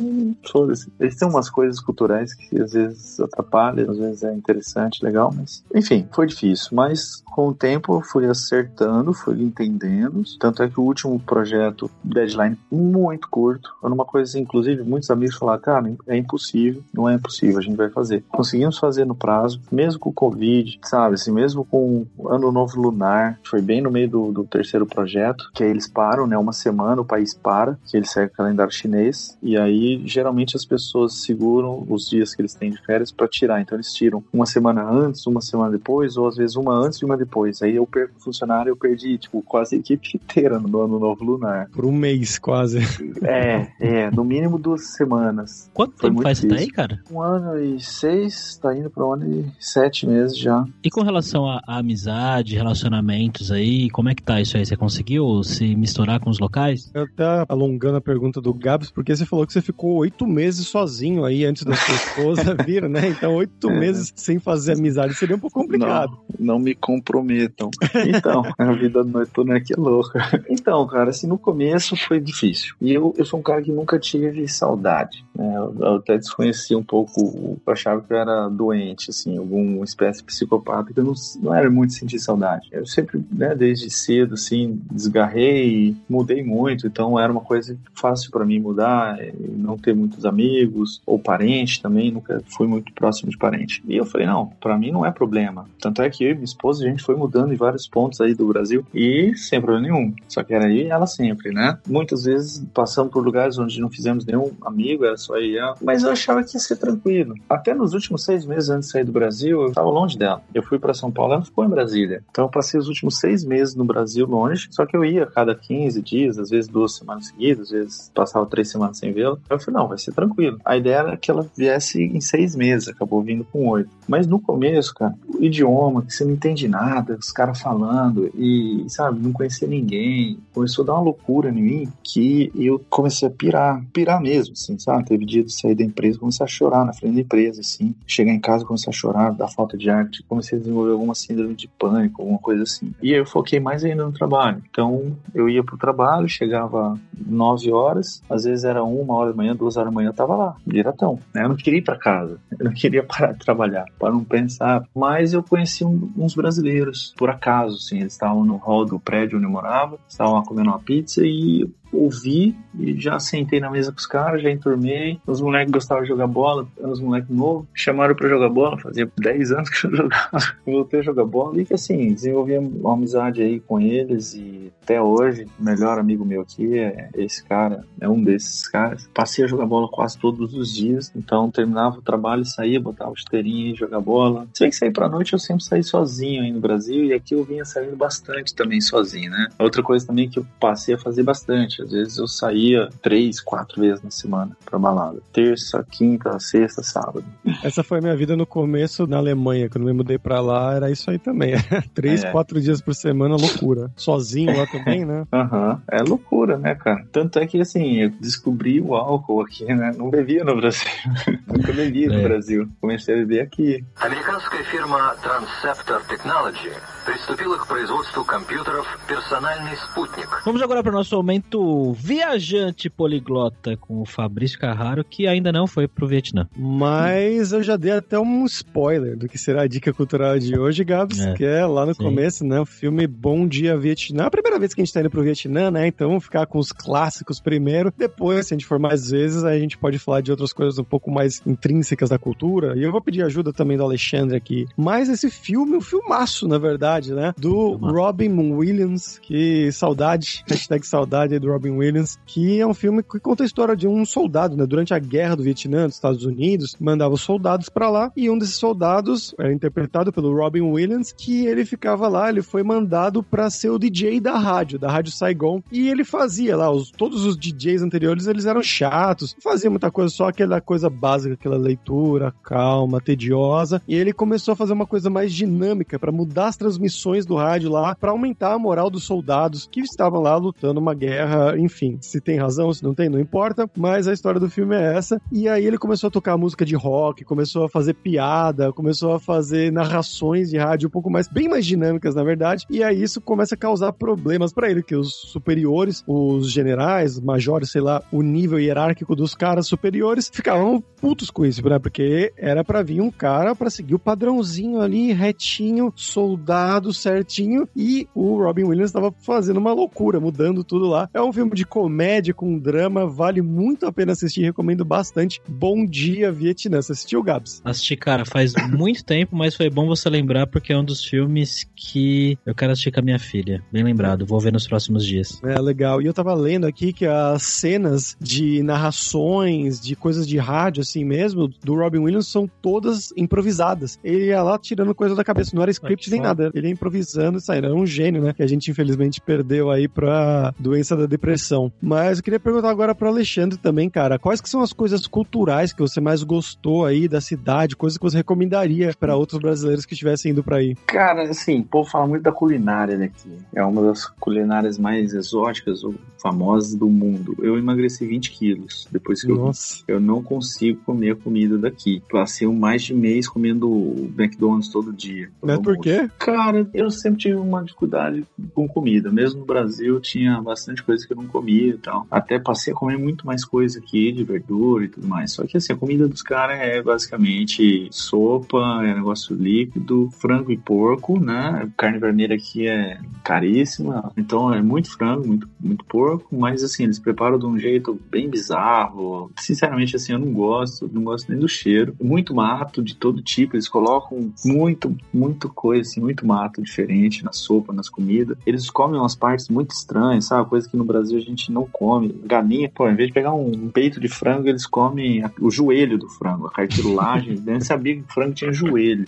foda-se. Eles têm umas coisas culturais que às vezes atrapalham, às vezes é interessante, legal, mas enfim, foi difícil. Mas com o tempo fui acertando, fui entendendo. Tanto é que o último projeto, deadline muito curto, era uma coisa inclusive muitos amigos falaram, cara, é impossível, não é impossível, a gente vai fazer. Conseguimos fazer no prazo, mesmo com o Covid, sabe, assim, mesmo com o Ano Novo Lunar, foi bem no meio do, do terceiro projeto, que aí eles param, né, uma semana o país para, que ele segue o calendário chinês, e aí geralmente as pessoas seguram os dias que eles têm de férias para tirar, então eles tiram uma semana antes, uma semana depois, ou às vezes uma antes e uma depois. Aí eu perco o funcionário, eu perdi, tipo, quase a equipe inteira no ano novo lunar. Por um mês, quase. É, é, no mínimo duas semanas. Quanto Foi tempo faz você tá aí, cara? Um ano e seis, tá indo pra um ano e sete meses já. E com relação à amizade, relacionamentos aí, como é que tá isso aí? Você conseguiu se misturar com os locais? Eu até alongando a pergunta do Gabs, porque você falou que você ficou oito meses sozinho aí antes da sua esposa vir, né? Então, oito é. meses sem fazer amizade seria um pouco complicado. Não, não me comprometam. Então, a vida noturna aqui é louca. Então, cara, assim, no começo foi difícil. E eu, eu sou um cara que nunca tive saudade, né? Eu, até desconhecia um pouco, achava que eu era doente, assim, alguma espécie de psicopata, que eu não, não era muito sentir saudade. Eu sempre, né, desde cedo, assim, desgarrei, mudei muito, então era uma coisa fácil para mim mudar, não ter muitos amigos, ou parente também, nunca fui muito próximo de parente. E eu falei, não, para mim não é problema. Tanto é que eu e minha esposa, a gente foi mudando em vários pontos aí do Brasil e sem problema nenhum. Só que era aí ela sempre, né? Muitas vezes passamos por lugares onde não fizemos nenhum amigo, era só aí ela. Mas eu achava que ia ser tranquilo. Até nos últimos seis meses antes de sair do Brasil, eu estava longe dela. Eu fui para São Paulo, ela ficou em Brasília. Então eu passei os últimos seis meses no Brasil longe, só que eu ia a cada 15 dias, às vezes duas semanas seguidas, às vezes passava três semanas sem vê-la. Eu falei, não, vai ser tranquilo. A ideia era que ela viesse em seis meses, acabou vindo com oito. Mas no começo, cara, idioma, que você não entende nada, os caras falando e, sabe, não conhecia ninguém. Começou a dar uma loucura em mim que eu comecei a pirar, pirar mesmo, assim, sabe? Teve dia de sair da empresa, comecei a chorar na frente da empresa, assim. Chegar em casa, comecei a chorar da falta de arte, comecei a desenvolver alguma síndrome de pânico, alguma coisa assim. E aí eu foquei mais ainda no trabalho. Então, eu ia pro trabalho, chegava nove horas, às vezes era uma hora da manhã, duas horas da manhã, eu tava lá, diretão. Né? Eu não queria ir para casa, eu não queria parar de trabalhar, para não pensar. Mas eu conheci um, uns brasileiros, por acaso, assim, eles estavam no hall do prédio onde eu morava, estavam lá comendo uma pizza e ouvi e já sentei na mesa com os caras, já enturmei. Os moleques gostavam de jogar bola, os moleques novos, chamaram pra jogar bola, fazia 10 anos que eu jogava. Voltei a jogar bola e que assim, desenvolvi uma amizade aí com eles e até hoje, o melhor amigo meu aqui é esse cara, é um desses caras. Passei a jogar bola quase todos os dias, então terminava o trabalho, saía, botava o chuteirinho e jogar bola. Se bem que sair pra noite, eu sempre saí sozinho aí no Brasil e aqui eu vinha saindo bastante também sozinho, né? Outra coisa também que eu passei a fazer bastante, às vezes eu saía três, quatro vezes na semana pra balada. Terça, quinta, sexta, sábado. Essa foi a minha vida no começo na Alemanha, quando eu me mudei pra lá, era isso aí também. três, é. quatro dias por semana, loucura. Sozinho lá também, né? Aham, uhum. é loucura, né, cara? Tanto é que, assim, eu descobri o álcool aqui, né? Não bebia no Brasil. Nunca bebia é. no Brasil. Comecei a beber aqui. Американская фирма Transceptor Technology приступила к производству компьютеров «Персональный спутник». Vamos agora para o nosso momento viajante poliglota com o Fabrício Carraro, que ainda não foi pro Vietnã. Mas eu já dei até um spoiler do que será a dica cultural de hoje, Gabs, é. que é lá no Sim. começo, né, o filme Bom Dia Vietnã. É a primeira vez que a gente tá indo pro Vietnã, né, então vamos ficar com os clássicos primeiro. Depois, se a gente for mais vezes, a gente pode falar de outras coisas um pouco mais intrínsecas da cultura. E eu vou pedir ajuda também do Alexandre aqui. Mas esse filme, um filmaço, na verdade, verdade, né? Do Robin Williams, que saudade, hashtag saudade do Robin Williams, que é um filme que conta a história de um soldado, né? Durante a guerra do Vietnã, dos Estados Unidos, mandava os soldados para lá e um desses soldados era interpretado pelo Robin Williams, que ele ficava lá, ele foi mandado para ser o DJ da rádio, da rádio Saigon, e ele fazia lá, os, todos os DJs anteriores, eles eram chatos, fazia muita coisa, só aquela coisa básica, aquela leitura calma, tediosa, e ele começou a fazer uma coisa mais dinâmica para mudar as transmissões missões do rádio lá para aumentar a moral dos soldados que estavam lá lutando uma guerra, enfim, se tem razão, se não tem, não importa, mas a história do filme é essa. E aí ele começou a tocar música de rock, começou a fazer piada, começou a fazer narrações de rádio um pouco mais, bem mais dinâmicas, na verdade, e aí isso começa a causar problemas para ele, que os superiores, os generais, majores, sei lá, o nível hierárquico dos caras superiores ficavam putos com isso, né? Porque era para vir um cara para seguir o padrãozinho ali, retinho, soldado certinho e o Robin Williams estava fazendo uma loucura, mudando tudo lá. É um filme de comédia com drama, vale muito a pena assistir, recomendo bastante. Bom dia, Vietnã. Você assistiu, Gabs? Assisti, cara, faz muito tempo, mas foi bom você lembrar porque é um dos filmes que eu quero assistir com a minha filha. Bem lembrado, vou ver nos próximos dias. É, legal. E eu tava lendo aqui que as cenas de narrações, de coisas de rádio, assim mesmo, do Robin Williams são todas improvisadas. Ele ia lá tirando coisa da cabeça, não era script nem nada. Ele improvisando e saindo. Era um gênio, né? Que a gente infelizmente perdeu aí pra doença da depressão. Mas eu queria perguntar agora pro Alexandre também, cara, quais que são as coisas culturais que você mais gostou aí da cidade, coisas que você recomendaria para outros brasileiros que estivessem indo para aí? Cara, assim, o povo fala muito da culinária daqui. É uma das culinárias mais exóticas famosas do mundo. Eu emagreci 20 quilos depois que Nossa. eu eu não consigo comer a comida daqui. Passei mais de mês comendo McDonald's todo dia. Mas por quê? Cara, Cara, eu sempre tive uma dificuldade com comida. Mesmo no Brasil, tinha bastante coisa que eu não comia e tal. Até passei a comer muito mais coisa aqui, de verdura e tudo mais. Só que assim, a comida dos caras é basicamente sopa, é negócio líquido, frango e porco, né? Carne vermelha aqui é caríssima. Então é muito frango, muito, muito porco. Mas assim, eles preparam de um jeito bem bizarro. Sinceramente, assim, eu não gosto. Não gosto nem do cheiro. Muito mato de todo tipo. Eles colocam muito, muito coisa, assim, muito mato diferente na sopa, nas comidas. Eles comem umas partes muito estranhas, sabe? Coisa que no Brasil a gente não come. Galinha, pô, em vez de pegar um peito de frango, eles comem o joelho do frango, a cartilagem. nem sabia que o frango tinha joelho.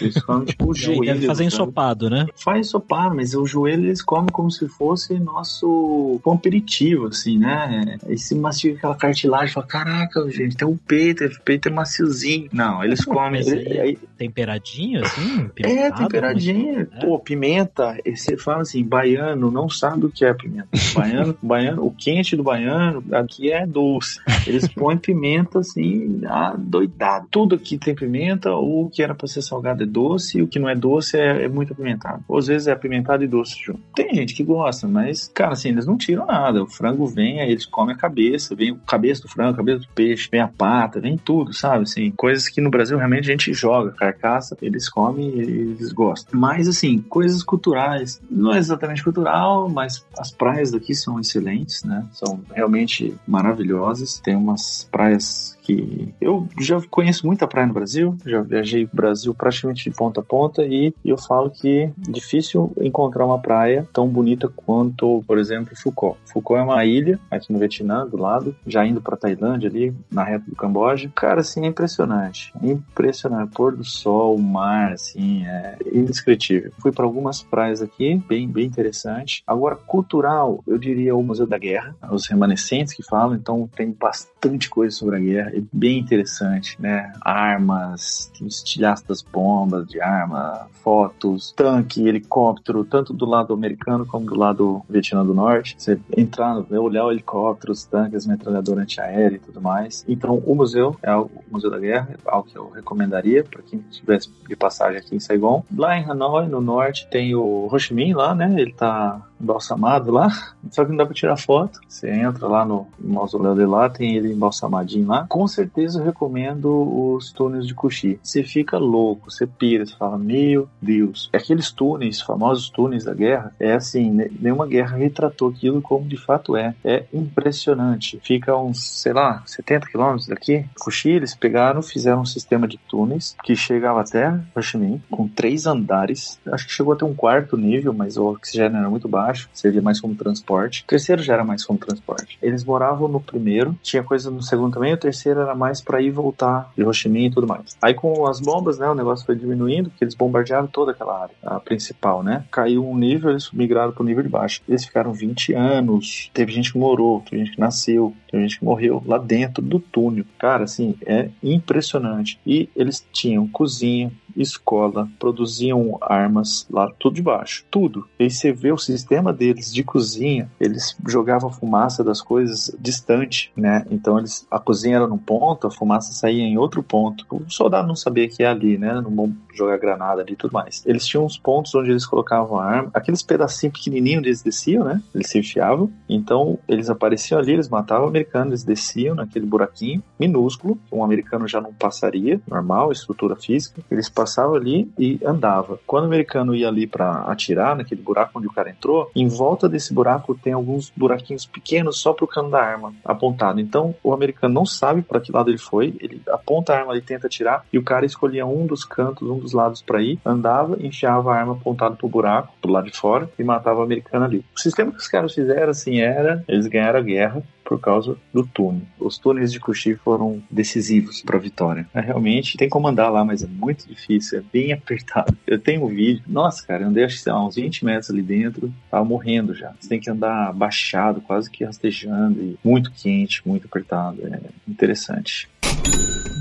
Eles comem tipo o joelho. Deve fazer ensopado, né? Faz ensopado, mas o joelho eles comem como se fosse nosso pão aperitivo, assim, né? Aí se mastiga aquela cartilagem e fala: caraca, gente, tem um peito, o peito é maciozinho. Não, eles comem. Ele, aí... Temperadinho, assim? É, temperadinho. É. Pô, pimenta, você fala assim, baiano não sabe o que é pimenta. Baiano, baiano, o quente do baiano aqui é doce. Eles põem pimenta assim, doidado. Tudo aqui tem pimenta, ou o que era para ser salgado é doce, e o que não é doce é, é muito apimentado. Ou às vezes é apimentado e doce junto. Tem gente que gosta, mas, cara, assim, eles não tiram nada. O frango vem, aí eles comem a cabeça, vem o cabeça do frango, a cabeça do peixe, vem a pata, vem tudo, sabe? Assim, coisas que no Brasil realmente a gente joga, carcaça, eles comem e eles gostam. Mas, assim, coisas culturais, não é exatamente cultural, mas as praias daqui são excelentes, né? São realmente maravilhosas. Tem umas praias que eu já conheço muita praia no Brasil, já viajei Brasil praticamente de ponta a ponta e eu falo que é difícil encontrar uma praia tão bonita quanto, por exemplo, Foucault. Foucault é uma ilha aqui no Vietnã, do lado, já indo para Tailândia ali, na reta do Camboja. Cara, assim, é impressionante. Impressionante. Pôr do sol, o mar, assim, é indescritível. Fui para algumas praias aqui, bem, bem interessante. Agora, cultural, eu diria o Museu da Guerra, os remanescentes que falam, então tem bastante coisa sobre a guerra é bem interessante, né? Armas, estilhaço das bombas de arma, fotos, tanque, helicóptero, tanto do lado americano como do lado Vietnã do Norte. Você entrar, olhar o helicóptero, os tanques, metralhadora antiaérea e tudo mais. Então, o museu é o Museu da Guerra, é algo que eu recomendaria para quem estivesse de passagem aqui em Saigon. Lá em Hanoi, no norte, tem o Ho Chi Minh lá, né? Ele tá embalsamado lá, só que não dá pra tirar foto. Você entra lá no mausoléu dele lá, tem ele embalsamadinho lá. Com certeza eu recomendo os túneis de Kuxi. Você fica louco, você pira, você fala, meu Deus. Aqueles túneis, famosos túneis da guerra, é assim, nenhuma guerra retratou aquilo como de fato é. É impressionante. Fica uns, sei lá, 70 quilômetros daqui. Kuxi, eles pegaram, fizeram um sistema de túneis que chegava até Ho com três andares. Acho que chegou até um quarto nível, mas o oxigênio era muito baixo baixo, servia mais como transporte. O terceiro já era mais como transporte. Eles moravam no primeiro, tinha coisa no segundo também, o terceiro era mais para ir e voltar de Ho Chi Minh e tudo mais. Aí com as bombas, né, o negócio foi diminuindo, porque eles bombardearam toda aquela área, a principal, né? Caiu um nível, eles migraram pro nível de baixo. Eles ficaram 20 anos, teve gente que morou, teve gente que nasceu, teve gente que morreu lá dentro do túnel. Cara, assim, é impressionante. E eles tinham cozinha, escola, produziam armas lá, tudo de baixo, tudo. E você vê o sistema deles de cozinha, eles jogavam fumaça das coisas distante, né? Então eles, a cozinha era num ponto, a fumaça saía em outro ponto. O soldado não sabia que ia ali, né? Não vão jogar granada ali e tudo mais. Eles tinham uns pontos onde eles colocavam a arma, aqueles pedacinhos pequenininhos eles desciam, né? Eles se enfiavam. Então eles apareciam ali, eles matavam o americano, eles desciam naquele buraquinho minúsculo, um americano já não passaria, normal, estrutura física. Eles passava ali e andava. Quando o americano ia ali para atirar naquele buraco onde o cara entrou, em volta desse buraco tem alguns buraquinhos pequenos só pro cano da arma apontado. Então o americano não sabe para que lado ele foi, ele aponta a arma e tenta atirar e o cara escolhia um dos cantos, um dos lados para ir, andava, enfiava a arma apontada pro buraco, pro lado de fora e matava o americano ali. O sistema que os caras fizeram assim era, eles ganharam a guerra, por causa do túnel. Os túneis de Kushi foram decisivos para a vitória. É, realmente tem como andar lá, mas é muito difícil, é bem apertado. Eu tenho um vídeo, nossa, cara, eu andei acho que uns 20 metros ali dentro, tava morrendo já. Você tem que andar baixado, quase que rastejando, e muito quente, muito apertado. É interessante.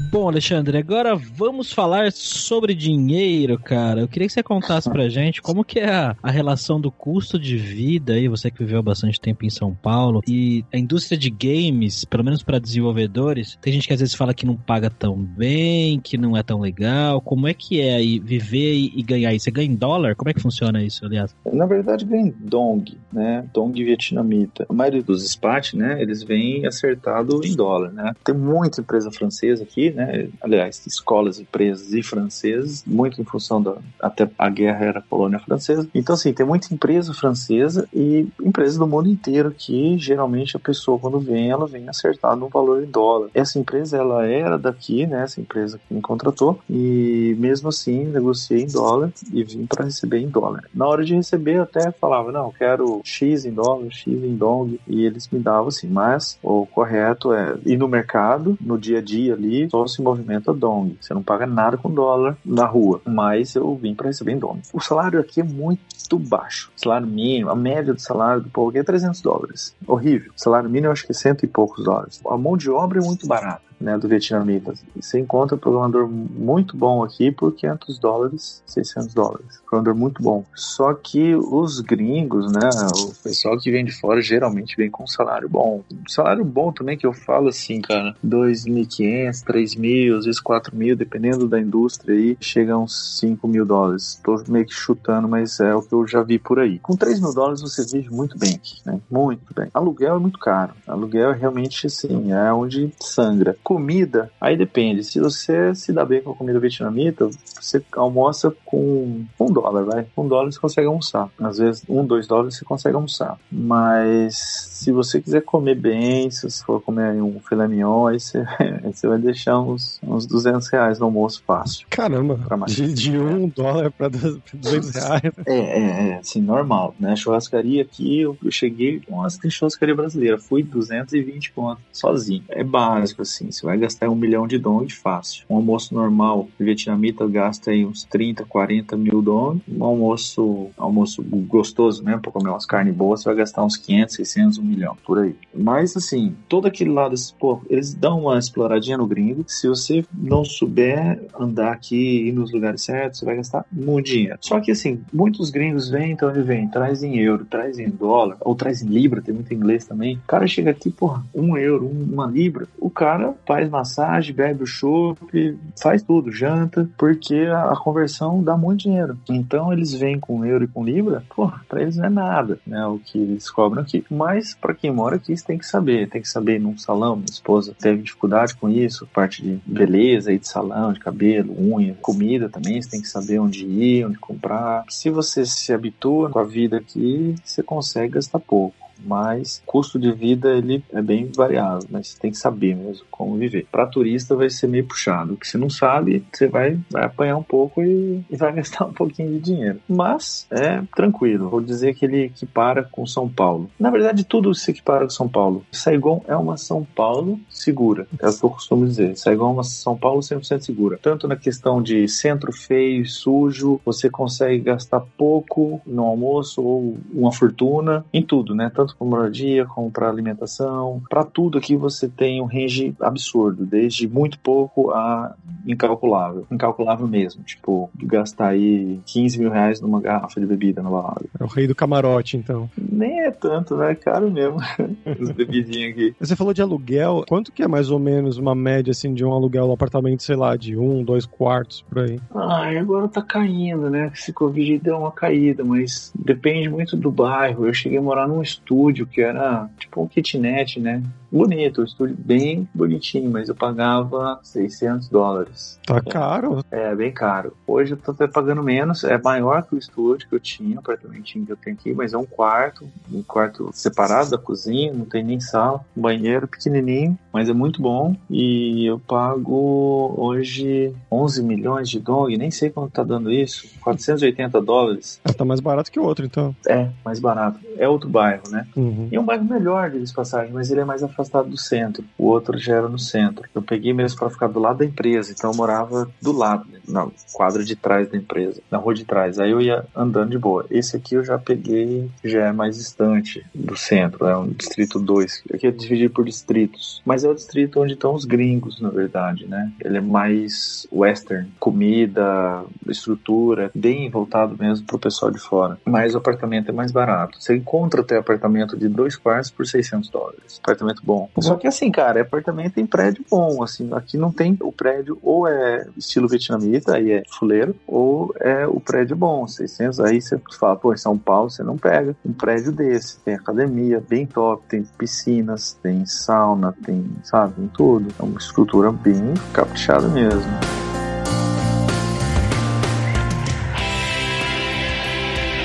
Bom, Alexandre, agora vamos falar sobre dinheiro, cara. Eu queria que você contasse pra gente como que é a, a relação do custo de vida aí, você que viveu bastante tempo em São Paulo, e a indústria de games, pelo menos para desenvolvedores, tem gente que às vezes fala que não paga tão bem, que não é tão legal. Como é que é aí viver e, ganhar isso? Você ganha em dólar? Como é que funciona isso, aliás? Na verdade, ganha em dong, né? Dong vietnamita. A maioria dos SPAT, né, eles vêm acertado em dólar, né? Tem muita empresa francesa aqui, né? Aliás, escolas, empresas e franceses, muito em função da até a guerra era colônia francesa. Então assim, tem muita empresa francesa e empresas do mundo inteiro que geralmente a pessoa quando vem, ela vem acertada no valor em dólar. Essa empresa ela era daqui, né? Essa empresa que me contratou e mesmo assim negociei em dólar e vim para receber em dólar. Na hora de receber até falava, não, quero X em dólar, X em dong e eles me davam assim, mas o correto é ir no mercado, no dia a dia ali, só se movimenta dong. Você não paga nada com dólar na rua. Mas eu vim para receber em dong. O salário aqui é muito baixo. Salário mínimo, a média do salário do povo aqui é 300 dólares. Horrível. Salário mínimo eu acho que é cento e poucos dólares. A mão de obra é muito barata. Né, do vietnamita. Você encontra um programador muito bom aqui por 500 dólares, 600 dólares. Programador muito bom. Só que os gringos, né, o pessoal que vem de fora geralmente vem com um salário bom. salário bom também que eu falo assim, cara, 2.500, 3.000, às vezes 4.000, dependendo da indústria aí, chega a uns 5 mil dólares. Tô meio que chutando, mas é o que eu já vi por aí. Com 3 mil dólares você vive muito bem aqui, né? Muito bem. Aluguel é muito caro. Aluguel é realmente, assim, é onde sangra. Comida, aí depende. Se você se dá bem com a comida vietnamita, você almoça com um dólar, vai. Um dólar você consegue almoçar. Às vezes, um, dois dólares você consegue almoçar. Mas se você quiser comer bem, se você for comer um filé mignon, aí você, aí você vai deixar uns, uns 200 reais no almoço fácil. Caramba, de, de um dólar para 200 reais. É, é, é, assim, normal, né? Churrascaria aqui, eu, eu cheguei, nossa, tem churrascaria brasileira, fui 220 pontos, sozinho. É básico, assim, você vai gastar um milhão de dong fácil. Um almoço normal, vietnamita gasta aí uns 30, 40 mil dong. Um almoço, almoço gostoso mesmo, pra comer umas carnes boas, você vai gastar uns 500, 600, um milhão, por aí. Mas, assim, todo aquele lado, pô, eles dão uma exploradinha no gringo. Se você não souber andar aqui ir nos lugares certos, você vai gastar muito dinheiro. Só que, assim, muitos gringos vêm, então ele vem, traz em euro, traz em dólar, ou traz em libra, tem muito inglês também. O cara chega aqui, porra, um euro, uma libra, o cara faz massagem, bebe o chopp, faz tudo, janta, porque a, conversão dá muito dinheiro. Então eles vêm com euro e com libra, porra, pra eles não é nada, né, o que eles cobram aqui. Mas para quem mora aqui, você tem que saber, tem que saber num salão, minha esposa teve dificuldade com isso, parte de beleza e de salão, de cabelo, unha, comida também, você tem que saber onde ir, onde comprar. Se você se habitua com a vida aqui, você consegue gastar pouco mas custo de vida ele é bem variável, mas você tem que saber mesmo como viver. Para turista vai ser meio puxado, porque você não sabe, você vai, vai apanhar um pouco e, e, vai gastar um pouquinho de dinheiro. Mas é tranquilo, vou dizer que ele equipara com São Paulo. Na verdade, tudo se equipara com São Paulo. Saigon é uma São Paulo segura, é o que eu costumo dizer. Saigon é uma São Paulo 100% segura. Tanto na questão de centro feio, sujo, você consegue gastar pouco no almoço ou uma fortuna, em tudo, né? Tanto tanto para moradia como para alimentação. Para tudo aqui você tem um range absurdo, desde muito pouco a incalculável. Incalculável mesmo. Tipo, gastar aí 15 mil reais numa garrafa de bebida na balada. É o rei do camarote, então. Nem é tanto, né? É caro mesmo. Os bebidinhos aqui. Você falou de aluguel. Quanto que é mais ou menos uma média, assim, de um aluguel um apartamento, sei lá, de um, dois quartos, por aí? Ah, agora tá caindo, né? Esse Covid deu uma caída, mas depende muito do bairro. Eu cheguei a morar num estúdio estúdio que era tipo um kitnet, né? Bonito, um estúdio bem bonitinho, mas eu pagava 600 dólares. Tá caro? É, bem caro. Hoje eu tô até pagando menos, é maior que o estúdio que eu tinha, o apartamentinho que eu tenho aqui, mas é um quarto, um quarto separado da cozinha, não tem nem sala, um banheiro pequenininho, mas é muito bom e eu pago hoje 11 milhões de dong, nem sei quanto tá dando isso, 480 dólares. É, tá mais barato que o outro, então. É, mais barato. É outro bairro, né? Uhum. E é um bairro melhor, deles passagem, mas ele é mais afastado do centro. O outro já era no centro. Eu peguei mesmo para ficar do lado da empresa, então eu morava do lado, né? Na quadra de trás da empresa, na rua de trás. Aí eu ia andando de boa. Esse aqui eu já peguei, já é mais distante do centro, é um distrito 2. Aqui é dividido por distritos, mas é o distrito onde estão os gringos, na verdade, né? Ele é mais western, comida, estrutura, bem voltado mesmo pro pessoal de fora. Mas o apartamento é mais barato. Você encontra até apartamento de dois quartos por 600 dólares. Apartamento bom. Só que assim, cara, é apartamento em prédio bom, assim, aqui não tem o prédio ou é estilo vietnamita, aí é fuleiro, ou é o prédio bom, 600, aí você fala, pô, em São Paulo você não pega um prédio desse, tem academia bem top, tem piscinas, tem sauna, tem, sabe, tem tudo. É uma estrutura bem caprichada mesmo.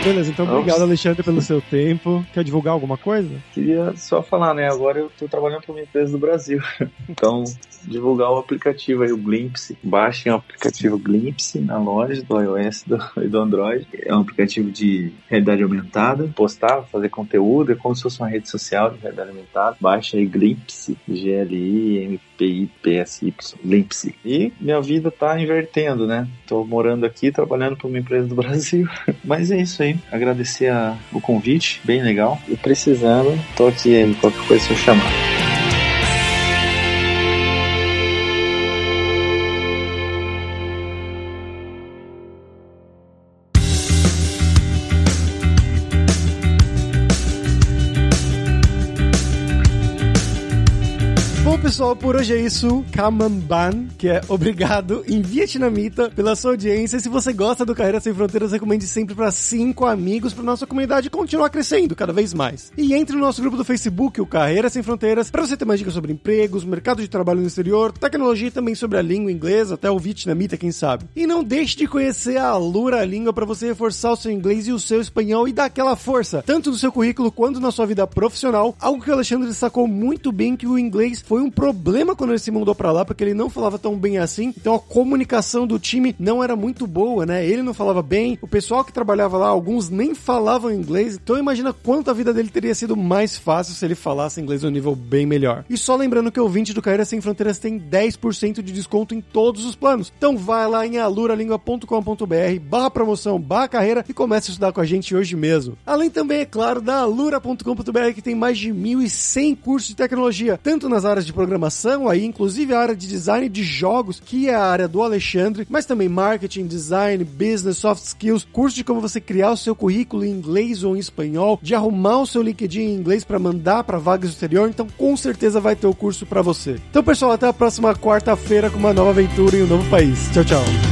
Beleza, então obrigado, Ops. Alexandre, pelo seu tempo. Quer divulgar alguma coisa? Queria só falar, né? Agora eu tô trabalhando para uma empresa do Brasil. Então, divulgar o aplicativo aí, o Glimpse. Baixem o aplicativo Glimpse na loja do iOS e do Android. É um aplicativo de realidade aumentada. Postar, fazer conteúdo, é como se fosse uma rede social de realidade aumentada. Baixa aí Glimpse, G-L-I-M-P-I-P-S-Y, Glimpse. E minha vida tá invertendo, né? Tô morando aqui, trabalhando para uma empresa do Brasil. Mas é isso aí. Agradecer a, o convite, bem legal. E precisando, tô aqui, qualquer coisa se eu chamar. Pessoal, por hoje é isso. Kamamban, que é obrigado em vietnamita pela sua audiência. Se você gosta do Carreira Sem Fronteiras, recomende sempre para cinco amigos para nossa comunidade continuar crescendo cada vez mais. E entre no nosso grupo do Facebook, o Carreira Sem Fronteiras, para você ter mais dicas sobre empregos, mercado de trabalho no exterior, tecnologia e também sobre a língua inglesa, até o vietnamita, quem sabe. E não deixe de conhecer a Lura Língua para você reforçar o seu inglês e o seu espanhol e dar aquela força, tanto no seu currículo quanto na sua vida profissional. Algo que o Alexandre destacou muito bem que o inglês foi um problema quando ele se mudou para lá, porque ele não falava tão bem assim. Então a comunicação do time não era muito boa, né? Ele não falava bem, o pessoal que trabalhava lá, alguns nem falavam inglês. Então imagina quanto a vida dele teria sido mais fácil se ele falasse inglês um nível bem melhor. E só lembrando que o 20 do Carreira Sem Fronteiras tem 10% de desconto em todos os planos. Então vai lá em aluralingua.com.br barra promoção, barra carreira e comece a estudar com a gente hoje mesmo. Além também, é claro, da alura.com.br que tem mais de 1.100 cursos de tecnologia, tanto nas áreas de programação, aí inclusive a área de design de jogos, que é a área do Alexandre, mas também marketing, design, business, soft skills, curso de como você criar o seu currículo em inglês ou em espanhol, de arrumar o seu LinkedIn em inglês para mandar para vagas do exterior, então com certeza vai ter o curso para você. Então, pessoal, até a próxima quarta-feira com uma nova aventura em um novo país. Tchau, tchau.